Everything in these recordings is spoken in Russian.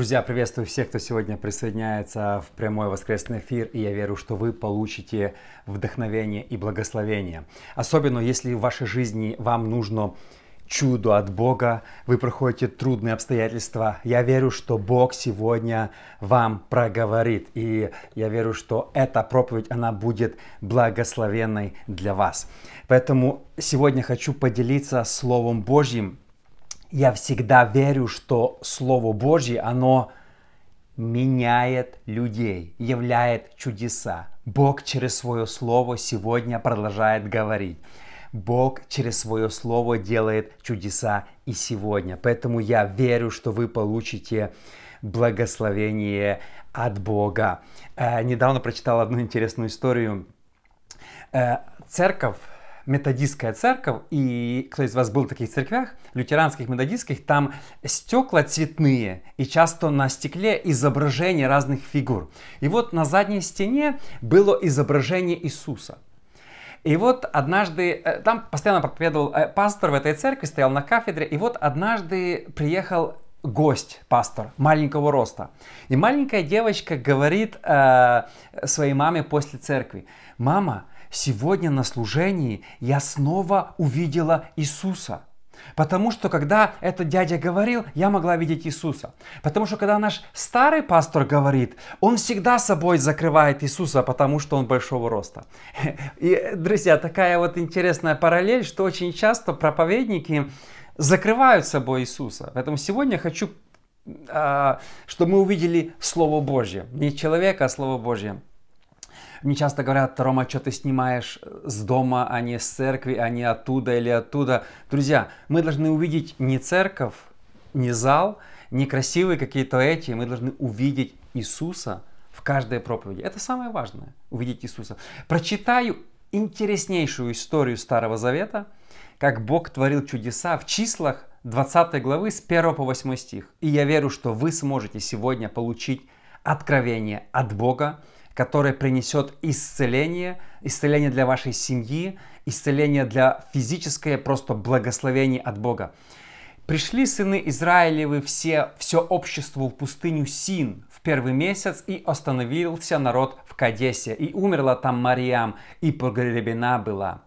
Друзья, приветствую всех, кто сегодня присоединяется в прямой воскресный эфир, и я верю, что вы получите вдохновение и благословение. Особенно если в вашей жизни вам нужно чудо от Бога, вы проходите трудные обстоятельства. Я верю, что Бог сегодня вам проговорит. И я верю, что эта проповедь, она будет благословенной для вас. Поэтому сегодня хочу поделиться Словом Божьим. Я всегда верю, что Слово Божье, оно меняет людей, являет чудеса. Бог через свое Слово сегодня продолжает говорить. Бог через свое слово делает чудеса и сегодня. Поэтому я верю, что вы получите благословение от Бога. Э, недавно прочитал одну интересную историю. Э, церковь, методистская церковь, и кто из вас был в таких церквях, лютеранских, методистских, там стекла цветные, и часто на стекле изображения разных фигур. И вот на задней стене было изображение Иисуса – и вот однажды, э, там постоянно проповедовал э, пастор в этой церкви, стоял на кафедре, и вот однажды приехал гость, пастор, маленького роста. И маленькая девочка говорит э, своей маме после церкви, «Мама, сегодня на служении я снова увидела Иисуса». Потому что когда этот дядя говорил, я могла видеть Иисуса. Потому что когда наш старый пастор говорит, он всегда собой закрывает Иисуса, потому что он большого роста. И, друзья, такая вот интересная параллель, что очень часто проповедники закрывают собой Иисуса. Поэтому сегодня хочу, а, чтобы мы увидели Слово Божье. Не человека, а Слово Божье. Мне часто говорят, Рома, что ты снимаешь с дома, а не с церкви, а не оттуда или оттуда. Друзья, мы должны увидеть не церковь, не зал, не красивые какие-то эти. Мы должны увидеть Иисуса в каждой проповеди. Это самое важное, увидеть Иисуса. Прочитаю интереснейшую историю Старого Завета, как Бог творил чудеса в числах 20 главы с 1 по 8 стих. И я верю, что вы сможете сегодня получить откровение от Бога, который принесет исцеление, исцеление для вашей семьи, исцеление для физическое, просто благословение от Бога. Пришли сыны Израилевы все, все общество в пустыню Син в первый месяц, и остановился народ в Кадесе, и умерла там Мариам, и погребена была.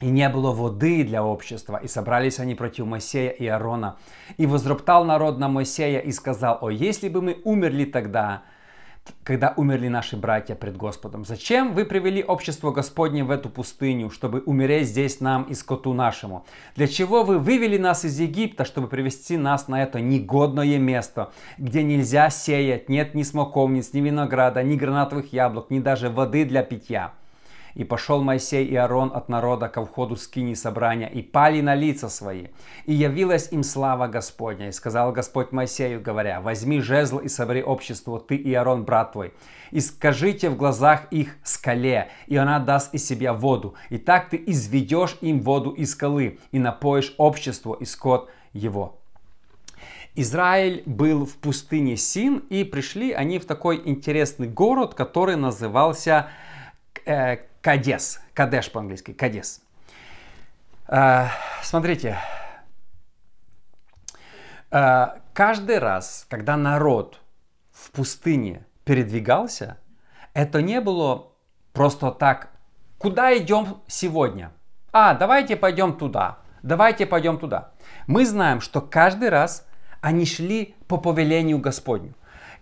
И не было воды для общества, и собрались они против Моисея и Аарона. И возроптал народ на Моисея и сказал, «О, если бы мы умерли тогда, когда умерли наши братья пред Господом? Зачем вы привели общество Господне в эту пустыню, чтобы умереть здесь нам и скоту нашему? Для чего вы вывели нас из Египта, чтобы привести нас на это негодное место, где нельзя сеять, нет ни смоковниц, ни винограда, ни гранатовых яблок, ни даже воды для питья? И пошел Моисей и Аарон от народа ко входу скини собрания, и пали на лица свои. И явилась им слава Господня. И сказал Господь Моисею, говоря, возьми жезл и собери общество, ты и Аарон, брат твой, и скажите в глазах их скале, и она даст из себя воду. И так ты изведешь им воду из скалы, и напоишь общество и скот его. Израиль был в пустыне Син, и пришли они в такой интересный город, который назывался э, Кадес. Кадеш по-английски. Кадес. А, смотрите. А, каждый раз, когда народ в пустыне передвигался, это не было просто так, куда идем сегодня? А, давайте пойдем туда, давайте пойдем туда. Мы знаем, что каждый раз они шли по повелению Господню.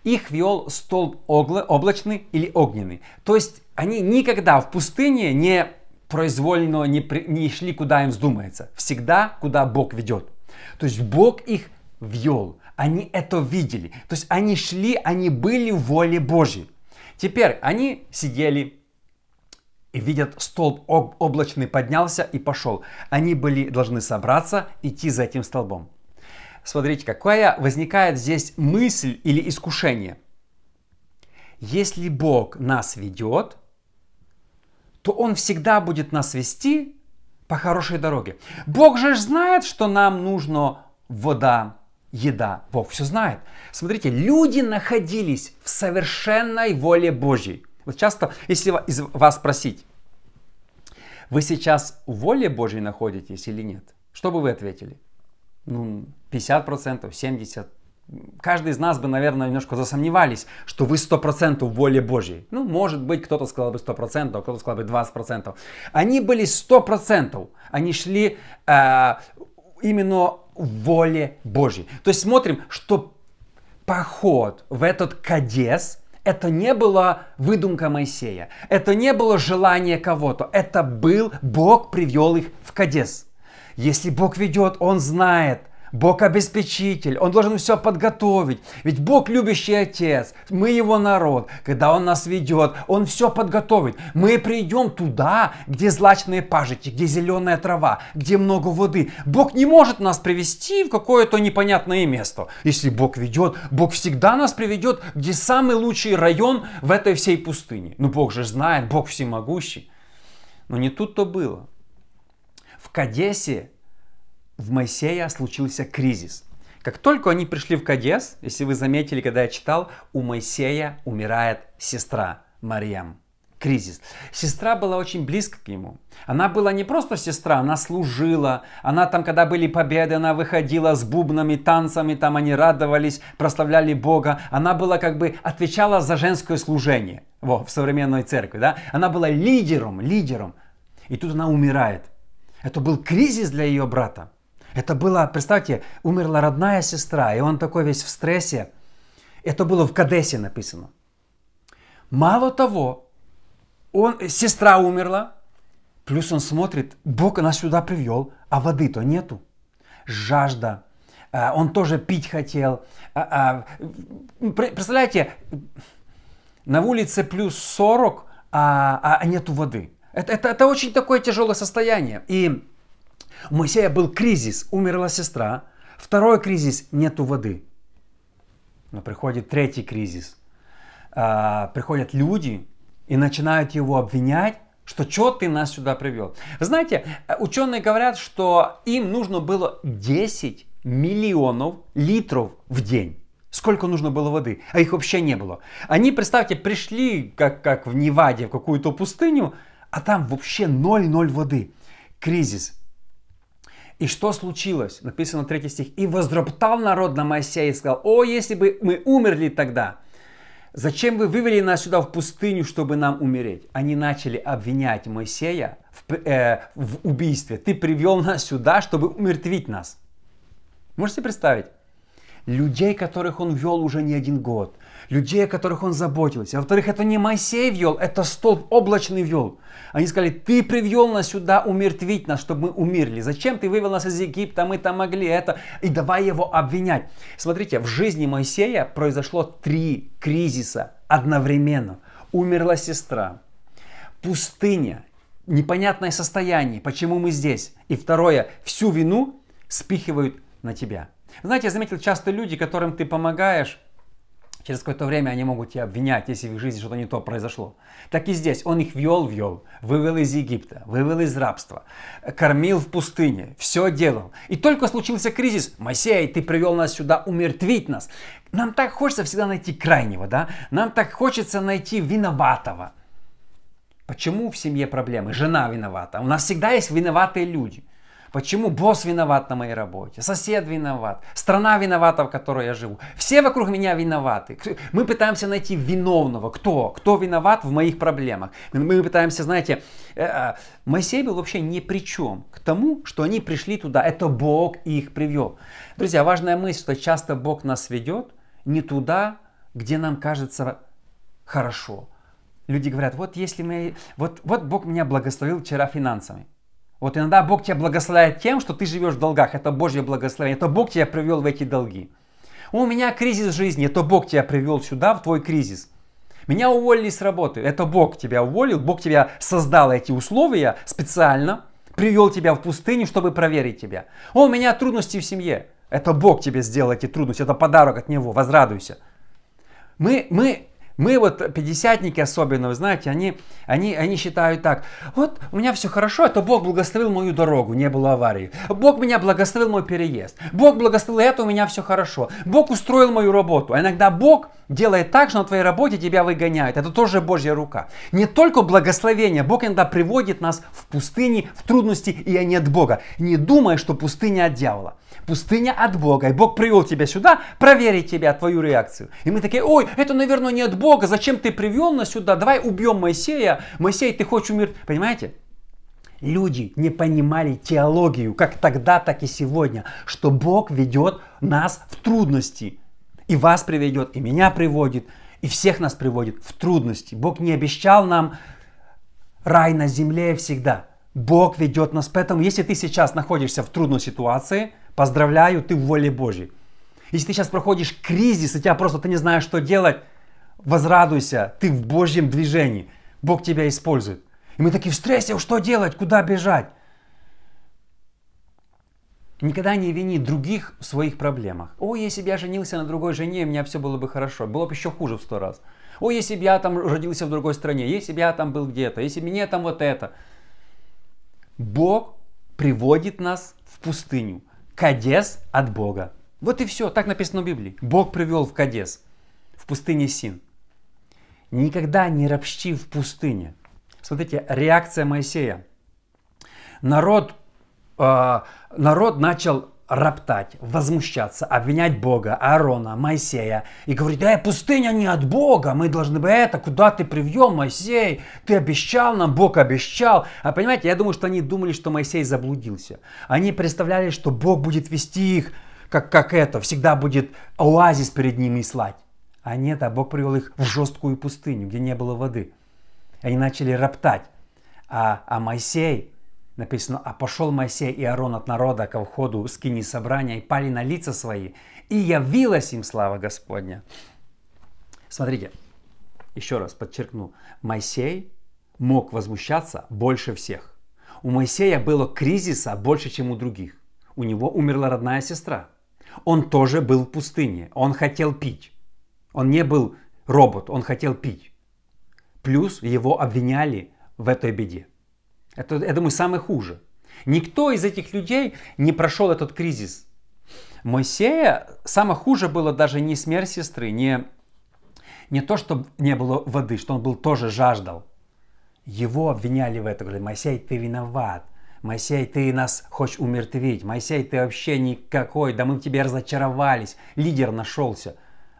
Их вел столб облачный или огненный. То есть они никогда в пустыне не произвольно не, при, не шли, куда им вздумается. Всегда, куда Бог ведет. То есть Бог их вел. Они это видели. То есть они шли, они были в воле Божьей. Теперь они сидели и видят, столб облачный поднялся и пошел. Они были должны собраться, идти за этим столбом. Смотрите, какая возникает здесь мысль или искушение. Если Бог нас ведет, то Он всегда будет нас вести по хорошей дороге. Бог же знает, что нам нужно вода, еда. Бог все знает. Смотрите, люди находились в совершенной воле Божьей. Вот часто, если из вас спросить, вы сейчас в воле Божьей находитесь или нет? Что бы вы ответили? Ну, 50%, 70%, каждый из нас бы, наверное, немножко засомневались, что вы 100% в воле Божьей. Ну, может быть, кто-то сказал бы 100%, а кто-то сказал бы 20%. Они были 100%. Они шли э, именно воле Божьей. То есть смотрим, что поход в этот Кадес – это не была выдумка Моисея. Это не было желание кого-то. Это был Бог привел их в Кадес. Если Бог ведет, Он знает – Бог обеспечитель, Он должен все подготовить. Ведь Бог любящий Отец, мы Его народ. Когда Он нас ведет, Он все подготовит. Мы придем туда, где злачные пажити, где зеленая трава, где много воды. Бог не может нас привести в какое-то непонятное место. Если Бог ведет, Бог всегда нас приведет, где самый лучший район в этой всей пустыне. Ну Бог же знает, Бог всемогущий. Но не тут-то было. В Кадесе в Моисея случился кризис. Как только они пришли в Кадес, если вы заметили, когда я читал, у Моисея умирает сестра Мариам. Кризис. Сестра была очень близко к нему. Она была не просто сестра, она служила. Она там, когда были победы, она выходила с бубнами, танцами, там они радовались, прославляли Бога. Она была как бы, отвечала за женское служение во, в современной церкви. Да? Она была лидером, лидером. И тут она умирает. Это был кризис для ее брата. Это было, представьте, умерла родная сестра, и он такой весь в стрессе. Это было в Кадесе написано. Мало того, он, сестра умерла, плюс он смотрит, Бог нас сюда привел, а воды-то нету. Жажда. А, он тоже пить хотел. А, а, представляете, на улице плюс 40, а, а нету воды. Это, это, это очень такое тяжелое состояние. И у Моисея был кризис, умерла сестра. Второй кризис, нету воды. Но приходит третий кризис. А, приходят люди и начинают его обвинять, что что ты нас сюда привел. Знаете, ученые говорят, что им нужно было 10 миллионов литров в день. Сколько нужно было воды, а их вообще не было. Они, представьте, пришли, как, как в Неваде, в какую-то пустыню, а там вообще 0-0 воды. Кризис. И что случилось? Написано третий стих. «И возроптал народ на Моисея и сказал, о, если бы мы умерли тогда, зачем вы вывели нас сюда в пустыню, чтобы нам умереть?» Они начали обвинять Моисея в, э, в убийстве. «Ты привел нас сюда, чтобы умертвить нас». Можете представить? Людей, которых он вел уже не один год – людей, о которых он заботился. Во-вторых, это не Моисей вел, это столб облачный вел. Они сказали, ты привел нас сюда умертвить нас, чтобы мы умерли. Зачем ты вывел нас из Египта, мы там могли это, и давай его обвинять. Смотрите, в жизни Моисея произошло три кризиса одновременно. Умерла сестра, пустыня, непонятное состояние, почему мы здесь. И второе, всю вину спихивают на тебя. Знаете, я заметил, часто люди, которым ты помогаешь, Через какое-то время они могут тебя обвинять, если в их жизни что-то не то произошло. Так и здесь. Он их вел, вел, вывел из Египта, вывел из рабства, кормил в пустыне, все делал. И только случился кризис. Моисей, ты привел нас сюда умертвить нас. Нам так хочется всегда найти крайнего, да? Нам так хочется найти виноватого. Почему в семье проблемы? Жена виновата. У нас всегда есть виноватые люди – Почему босс виноват на моей работе, сосед виноват, страна виновата, в которой я живу. Все вокруг меня виноваты. Мы пытаемся найти виновного. Кто? Кто виноват в моих проблемах? Мы пытаемся, знаете, э, э, Моисей был вообще ни при чем к тому, что они пришли туда. Это Бог их привел. Друзья, важная мысль, что часто Бог нас ведет не туда, где нам кажется хорошо. Люди говорят, вот если мы, вот, вот Бог меня благословил вчера финансами. Вот иногда Бог тебя благословляет тем, что ты живешь в долгах. Это Божье благословение. Это Бог тебя привел в эти долги. У меня кризис в жизни. Это Бог тебя привел сюда, в твой кризис. Меня уволили с работы. Это Бог тебя уволил. Бог тебя создал эти условия специально. Привел тебя в пустыню, чтобы проверить тебя. О, у меня трудности в семье. Это Бог тебе сделал эти трудности. Это подарок от Него. Возрадуйся. Мы, мы Мы вот, пятидесятники особенно, вы знаете, они, они, они считают так, вот у меня все хорошо, это Бог благословил мою дорогу, не было аварии. Бог меня благословил мой переезд. Бог благословил это, у меня все хорошо. Бог устроил мою работу. А иногда Бог делает так, что на твоей работе тебя выгоняют. Это тоже Божья рука. Не только благословение, Бог иногда приводит нас в пустыни, в трудности, и они от Бога. Не думай, что пустыня от дьявола. Пустыня от Бога. И Бог привел тебя сюда проверить тебя, твою реакцию. И мы такие, ой, это, наверное, не от Бога. Зачем ты привел нас сюда? Давай убьем Моисея. Моисей, ты хочешь умереть. Понимаете? Люди не понимали теологию, как тогда, так и сегодня, что Бог ведет нас в трудности. И вас приведет, и меня приводит, и всех нас приводит в трудности. Бог не обещал нам рай на земле всегда. Бог ведет нас. Поэтому, если ты сейчас находишься в трудной ситуации – Поздравляю, ты в воле Божьей. Если ты сейчас проходишь кризис, и тебя просто ты не знаешь, что делать, возрадуйся, ты в Божьем движении. Бог тебя использует. И мы такие в стрессе, что делать, куда бежать? Никогда не вини других в своих проблемах. О, если бы я женился на другой жене, у меня все было бы хорошо. Было бы еще хуже в сто раз. О, если бы я там родился в другой стране, если бы я там был где-то, если бы мне там вот это. Бог приводит нас в пустыню. Кадес от Бога. Вот и все, так написано в Библии. Бог привел в Кадес, в пустыне Син. Никогда не ропщи в пустыне. Смотрите, реакция Моисея. Народ, э, народ начал роптать, возмущаться, обвинять Бога, Аарона, Моисея и говорить, да, пустыня не от Бога, мы должны бы это, куда ты привел, Моисей, ты обещал нам, Бог обещал. А понимаете, я думаю, что они думали, что Моисей заблудился. Они представляли, что Бог будет вести их, как, как это, всегда будет оазис перед ними слать. А нет, а Бог привел их в жесткую пустыню, где не было воды. Они начали роптать. А, а Моисей, Написано, а пошел Моисей и Аарон от народа ко входу скини собрания и пали на лица свои, и явилась им слава Господня. Смотрите, еще раз подчеркну, Моисей мог возмущаться больше всех. У Моисея было кризиса больше, чем у других. У него умерла родная сестра. Он тоже был в пустыне. Он хотел пить. Он не был робот, он хотел пить. Плюс его обвиняли в этой беде. Это, я думаю, самое хуже. Никто из этих людей не прошел этот кризис. Моисея самое хуже было даже не смерть сестры, не, не то, что не было воды, что он был тоже жаждал. Его обвиняли в этом. Говорили, Моисей, ты виноват. Моисей, ты нас хочешь умертвить. Моисей, ты вообще никакой. Да мы в тебе разочаровались. Лидер нашелся.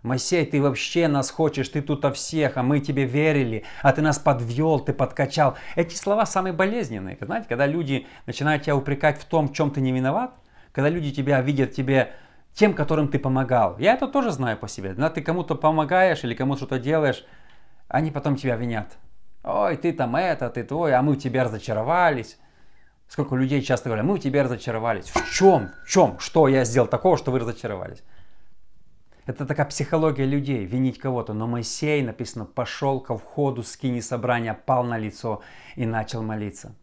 Моисей, ты вообще нас хочешь, ты тут о всех, а мы тебе верили, а ты нас подвел, ты подкачал. Эти слова самые болезненные. Знаете, когда люди начинают тебя упрекать в том, в чем ты не виноват, когда люди тебя видят тебе тем, которым ты помогал. Я это тоже знаю по себе. Когда ты кому-то помогаешь или кому-то что-то делаешь, они потом тебя винят. Ой, ты там это, ты твой, а мы в тебя разочаровались. Сколько людей часто говорят, мы в тебя разочаровались. В чем? В чем? Что я сделал такого, что вы разочаровались? Это такая психология людей, винить кого-то. Но Моисей, написано, пошел ко входу скини собрания, пал на лицо и начал молиться.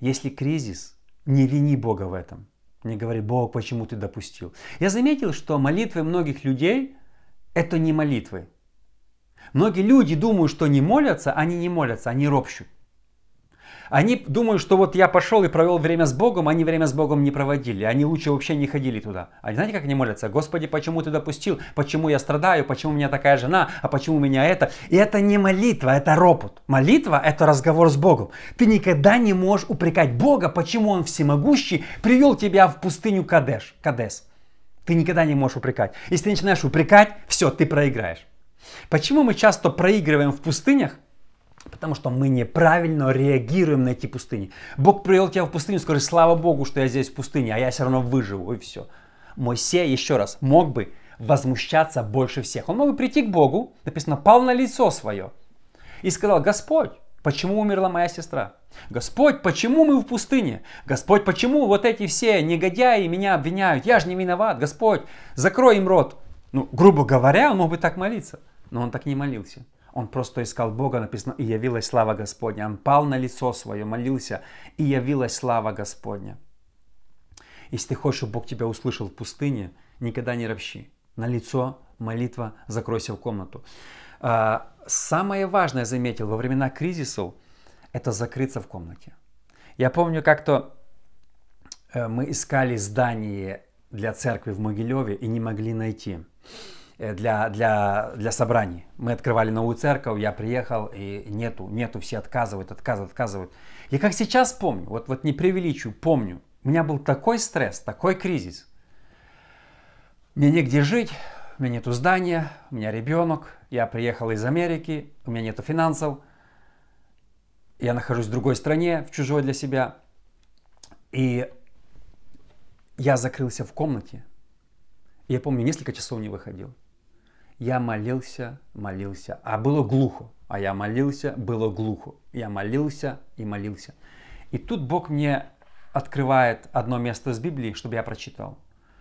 Если кризис, не вини Бога в этом. Не говори, Бог, почему ты допустил. Я заметил, что молитвы многих людей – это не молитвы. Многие люди думают, что не молятся, они не молятся, они ропщут. Они думают, что вот я пошел и провел время с Богом, они время с Богом не проводили. Они лучше вообще не ходили туда. А знаете, как они молятся? Господи, почему ты допустил? Почему я страдаю? Почему у меня такая жена? А почему у меня это? И это не молитва, это ропот. Молитва – это разговор с Богом. Ты никогда не можешь упрекать Бога, почему Он всемогущий привел тебя в пустыню Кадеш, Кадес. Ты никогда не можешь упрекать. Если ты начинаешь упрекать, все, ты проиграешь. Почему мы часто проигрываем в пустынях? Потому что мы неправильно реагируем на эти пустыни. Бог привел тебя в пустыню, скажи, слава Богу, что я здесь в пустыне, а я все равно выживу, и все. Моисей, еще раз, мог бы возмущаться больше всех. Он мог бы прийти к Богу, написано, пал на лицо свое. И сказал, Господь, почему умерла моя сестра? Господь, почему мы в пустыне? Господь, почему вот эти все негодяи меня обвиняют? Я же не виноват. Господь, закрой им рот. Ну, грубо говоря, он мог бы так молиться. Но он так не молился. Он просто искал Бога, написано, и явилась слава Господня. Он пал на лицо свое, молился, и явилась слава Господня. Если ты хочешь, чтобы Бог тебя услышал в пустыне, никогда не ропщи. На лицо молитва «Закройся в комнату». А, самое важное, заметил, во времена кризисов – это закрыться в комнате. Я помню, как-то э, мы искали здание для церкви в Могилеве и не могли найти для, для, для собраний. Мы открывали новую церковь, я приехал, и нету, нету, все отказывают, отказывают, отказывают. Я как сейчас помню, вот, вот не преувеличу, помню, у меня был такой стресс, такой кризис. Мне негде жить, у меня нету здания, у меня ребенок, я приехал из Америки, у меня нету финансов, я нахожусь в другой стране, в чужой для себя. И я закрылся в комнате. Я помню, несколько часов не выходил. Я молился, молился, а было глухо. А я молился, было глухо. Я молился и молился. И тут Бог мне открывает одно место из Библии, чтобы я прочитал.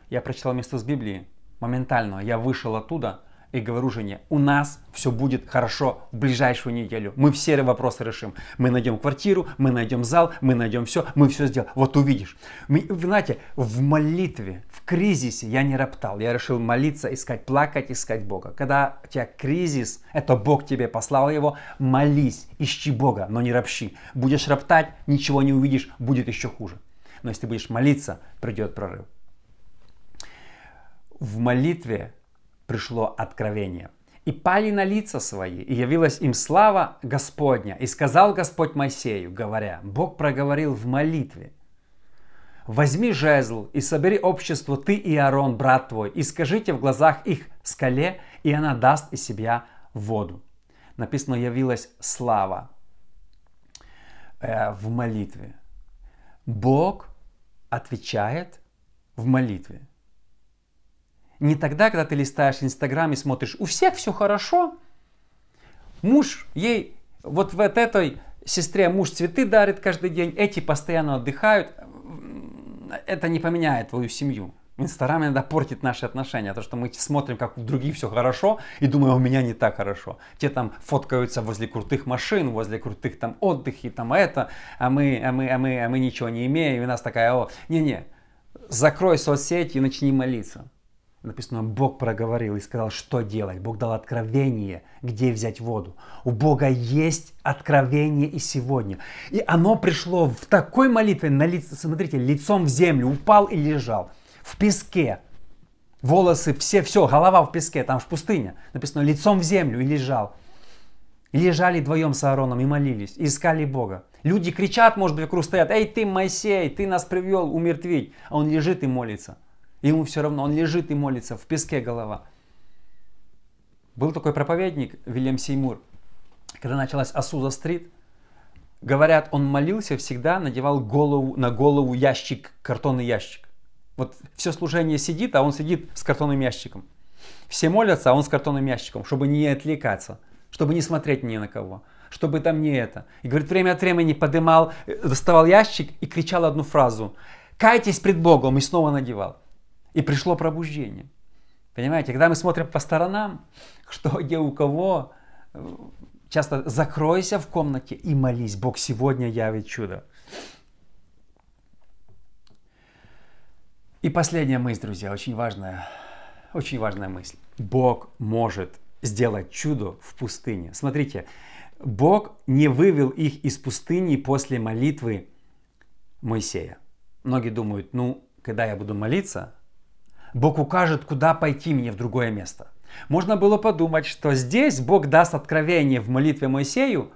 Я прочитал место из Библии, моментально я вышел оттуда – и говорю жене, у нас все будет хорошо в ближайшую неделю. Мы все вопросы решим. Мы найдем квартиру, мы найдем зал, мы найдем все, мы все сделаем. Вот увидишь. Вы знаете, в молитве, в кризисе я не роптал. Я решил молиться, искать, плакать, искать Бога. Когда у тебя кризис, это Бог тебе послал его, молись, ищи Бога, но не ропщи. Будешь роптать, ничего не увидишь, будет еще хуже. Но если будешь молиться, придет прорыв. В молитве пришло откровение. И пали на лица свои, и явилась им слава Господня. И сказал Господь Моисею, говоря, Бог проговорил в молитве, Возьми жезл и собери общество ты и Аарон, брат твой, и скажите в глазах их скале, и она даст из себя воду. Написано, явилась слава э, в молитве. Бог отвечает в молитве. Не тогда, когда ты листаешь Инстаграм и смотришь, у всех все хорошо, муж ей, вот в этой сестре муж цветы дарит каждый день, эти постоянно отдыхают, это не поменяет твою семью. Инстаграм иногда портит наши отношения, то что мы смотрим, как у других все хорошо, и думаем, «А у меня не так хорошо. Те там фоткаются возле крутых машин, возле крутых там отдыхи, там это, а мы, а мы, а мы, а мы ничего не имеем, и у нас такая, о, не-не, закрой соцсети и начни молиться написано, Бог проговорил и сказал, что делать. Бог дал откровение, где взять воду. У Бога есть откровение и сегодня. И оно пришло в такой молитве, на лице, смотрите, лицом в землю, упал и лежал. В песке. Волосы, все, все, голова в песке, там в пустыне. Написано, лицом в землю и лежал. И лежали вдвоем с Аароном и молились, и искали Бога. Люди кричат, может быть, вокруг стоят, эй, ты, Моисей, ты нас привел умертвить. А он лежит и молится. Ему все равно, он лежит и молится, в песке голова. Был такой проповедник Вильям Сеймур, когда началась Асуза-стрит, говорят, он молился всегда, надевал голову, на голову ящик, картонный ящик. Вот все служение сидит, а он сидит с картонным ящиком. Все молятся, а он с картонным ящиком, чтобы не отвлекаться, чтобы не смотреть ни на кого, чтобы там не это. И говорит, время от времени подымал, доставал ящик и кричал одну фразу. «Кайтесь пред Богом!» и снова надевал. И пришло пробуждение. Понимаете, когда мы смотрим по сторонам, что где у кого, часто закройся в комнате и молись. Бог сегодня явит чудо. И последняя мысль, друзья, очень важная, очень важная мысль. Бог может сделать чудо в пустыне. Смотрите, Бог не вывел их из пустыни после молитвы Моисея. Многие думают, ну, когда я буду молиться, Бог укажет, куда пойти мне в другое место. Можно было подумать, что здесь Бог даст откровение в молитве Моисею,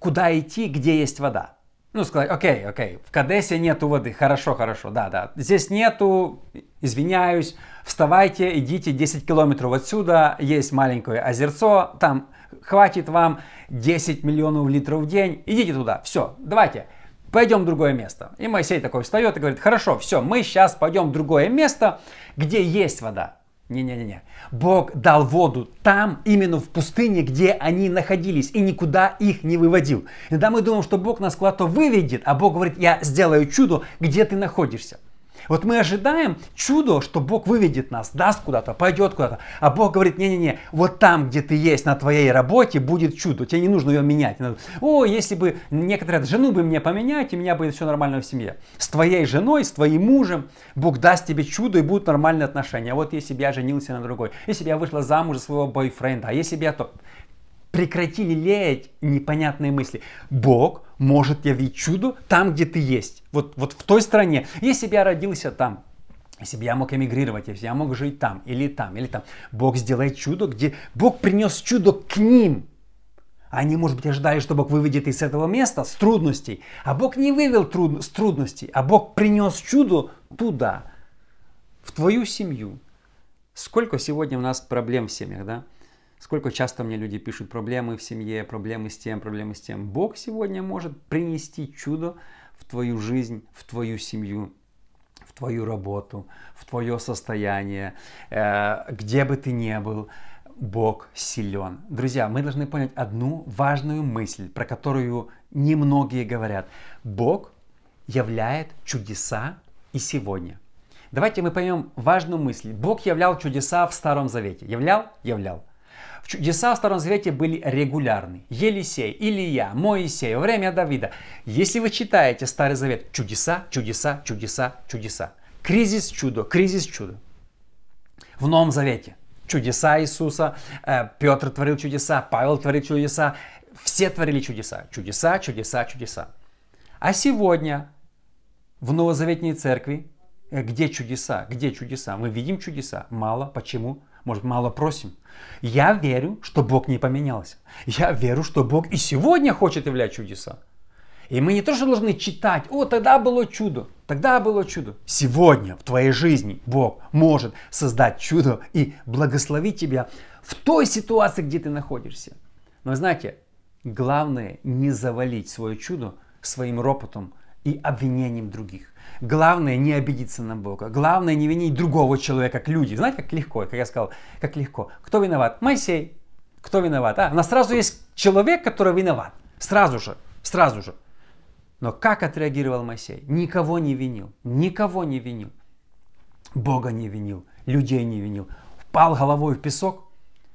куда идти, где есть вода. Ну, сказать, окей, окей, в Кадесе нету воды, хорошо, хорошо, да, да. Здесь нету, извиняюсь, вставайте, идите 10 километров отсюда, есть маленькое озерцо, там хватит вам 10 миллионов литров в день, идите туда, все, давайте пойдем в другое место. И Моисей такой встает и говорит, хорошо, все, мы сейчас пойдем в другое место, где есть вода. Не-не-не. Бог дал воду там, именно в пустыне, где они находились, и никуда их не выводил. Иногда мы думаем, что Бог нас куда-то выведет, а Бог говорит, я сделаю чудо, где ты находишься. Вот мы ожидаем чудо, что Бог выведет нас, даст куда-то, пойдет куда-то. А Бог говорит, не-не-не, вот там, где ты есть, на твоей работе, будет чудо. Тебе не нужно ее менять. О, если бы некоторые жену бы мне поменять, и у меня будет все нормально в семье. С твоей женой, с твоим мужем Бог даст тебе чудо, и будут нормальные отношения. Вот если бы я женился на другой, если бы я вышла замуж за своего бойфренда, а если бы я то прекратили леять непонятные мысли. Бог может явить чудо там, где ты есть. Вот, вот в той стране. Если бы я родился там, если бы я мог эмигрировать, если я мог жить там, или там, или там. Бог сделает чудо, где Бог принес чудо к ним. Они, может быть, ожидали, что Бог выведет из этого места с трудностей. А Бог не вывел труд... с трудностей, а Бог принес чудо туда, в твою семью. Сколько сегодня у нас проблем в семьях, да? Сколько часто мне люди пишут проблемы в семье, проблемы с тем, проблемы с тем. Бог сегодня может принести чудо в твою жизнь, в твою семью, в твою работу, в твое состояние, э, где бы ты ни был. Бог силен. Друзья, мы должны понять одну важную мысль, про которую немногие говорят. Бог являет чудеса и сегодня. Давайте мы поймем важную мысль. Бог являл чудеса в Старом Завете. Являл? Являл. Чудеса в Старом Завете были регулярны. Елисей, Илия, Моисей, время Давида. Если вы читаете Старый Завет, чудеса, чудеса, чудеса, чудеса. Кризис, чудо, кризис, чудо. В Новом Завете чудеса Иисуса, э, Петр творил чудеса, Павел творил чудеса, все творили чудеса. Чудеса, чудеса, чудеса. А сегодня в Новозаветней церкви, э, где чудеса? Где чудеса? Мы видим чудеса? Мало. Почему? Может, мало просим. Я верю, что Бог не поменялся. Я верю, что Бог и сегодня хочет являть чудеса. И мы не то, что должны читать, о, тогда было чудо, тогда было чудо. Сегодня в твоей жизни Бог может создать чудо и благословить тебя в той ситуации, где ты находишься. Но знаете, главное не завалить свое чудо своим ропотом и обвинением других. Главное не обидеться на Бога. Главное не винить другого человека, как люди. Знаете, как легко, как я сказал, как легко. Кто виноват? Моисей. Кто виноват? А, у нас сразу есть человек, который виноват. Сразу же, сразу же. Но как отреагировал Моисей? Никого не винил. Никого не винил. Бога не винил. Людей не винил. Впал головой в песок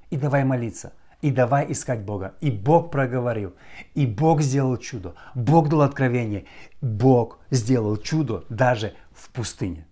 и давай молиться и давай искать Бога. И Бог проговорил, и Бог сделал чудо, Бог дал откровение, Бог сделал чудо даже в пустыне.